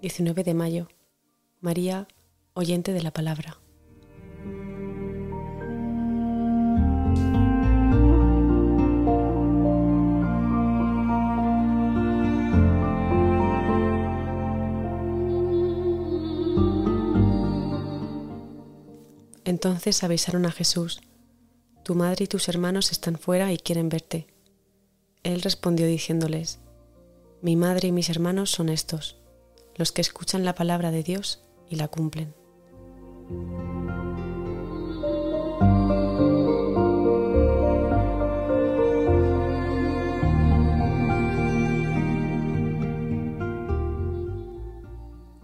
19 de mayo. María, oyente de la palabra. Entonces avisaron a Jesús, Tu madre y tus hermanos están fuera y quieren verte. Él respondió diciéndoles, Mi madre y mis hermanos son estos, los que escuchan la palabra de Dios y la cumplen.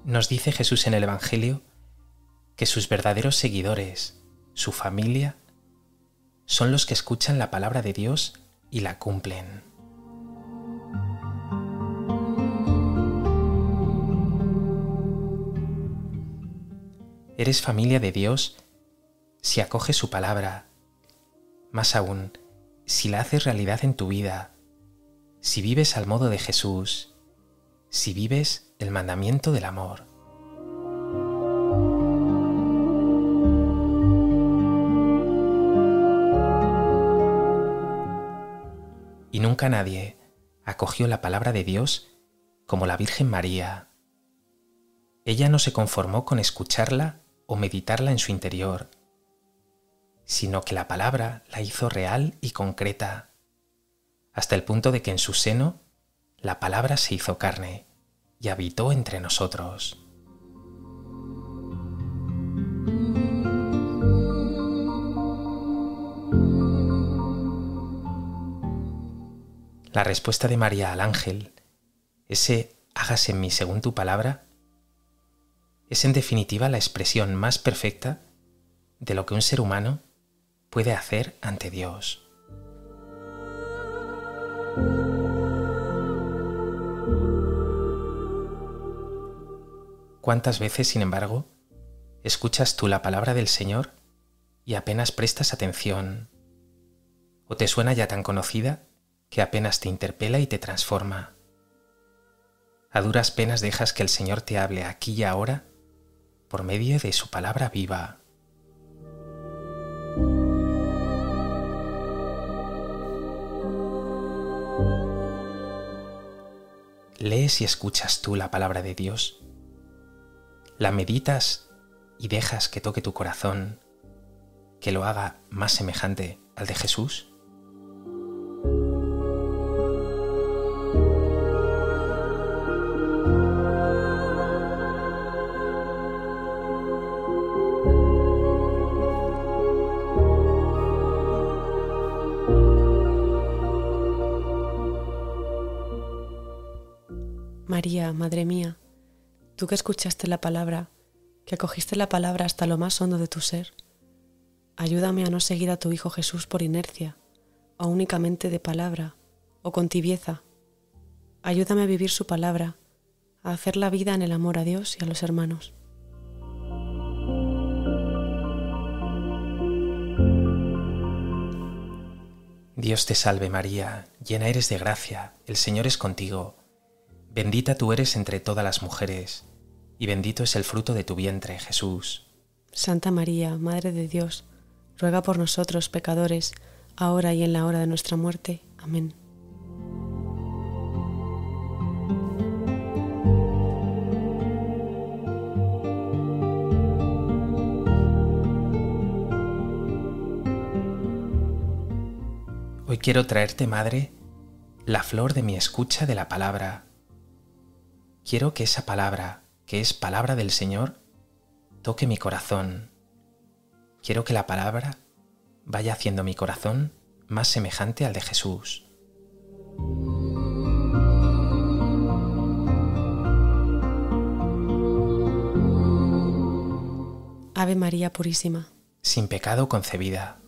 Nos dice Jesús en el Evangelio que sus verdaderos seguidores, su familia, son los que escuchan la palabra de Dios y la cumplen. Eres familia de Dios si acoges su palabra, más aún, si la haces realidad en tu vida, si vives al modo de Jesús, si vives el mandamiento del amor. Y nunca nadie acogió la palabra de Dios como la Virgen María. Ella no se conformó con escucharla o meditarla en su interior, sino que la palabra la hizo real y concreta, hasta el punto de que en su seno la palabra se hizo carne y habitó entre nosotros. La respuesta de María al ángel, ese hágase en mí según tu palabra, es en definitiva la expresión más perfecta de lo que un ser humano puede hacer ante Dios. ¿Cuántas veces, sin embargo, escuchas tú la palabra del Señor y apenas prestas atención? ¿O te suena ya tan conocida que apenas te interpela y te transforma. A duras penas dejas que el Señor te hable aquí y ahora por medio de su palabra viva. ¿Lees y escuchas tú la palabra de Dios? ¿La meditas y dejas que toque tu corazón, que lo haga más semejante al de Jesús? María, Madre mía, tú que escuchaste la palabra, que acogiste la palabra hasta lo más hondo de tu ser, ayúdame a no seguir a tu Hijo Jesús por inercia, o únicamente de palabra, o con tibieza. Ayúdame a vivir su palabra, a hacer la vida en el amor a Dios y a los hermanos. Dios te salve María, llena eres de gracia, el Señor es contigo Bendita tú eres entre todas las mujeres, y bendito es el fruto de tu vientre, Jesús. Santa María, Madre de Dios, ruega por nosotros pecadores, ahora y en la hora de nuestra muerte. Amén. Hoy quiero traerte, Madre, la flor de mi escucha de la palabra quiero que esa palabra, que es palabra del Señor, toque mi corazón. Quiero que la palabra vaya haciendo mi corazón más semejante al de Jesús. Ave María Purísima. Sin pecado concebida.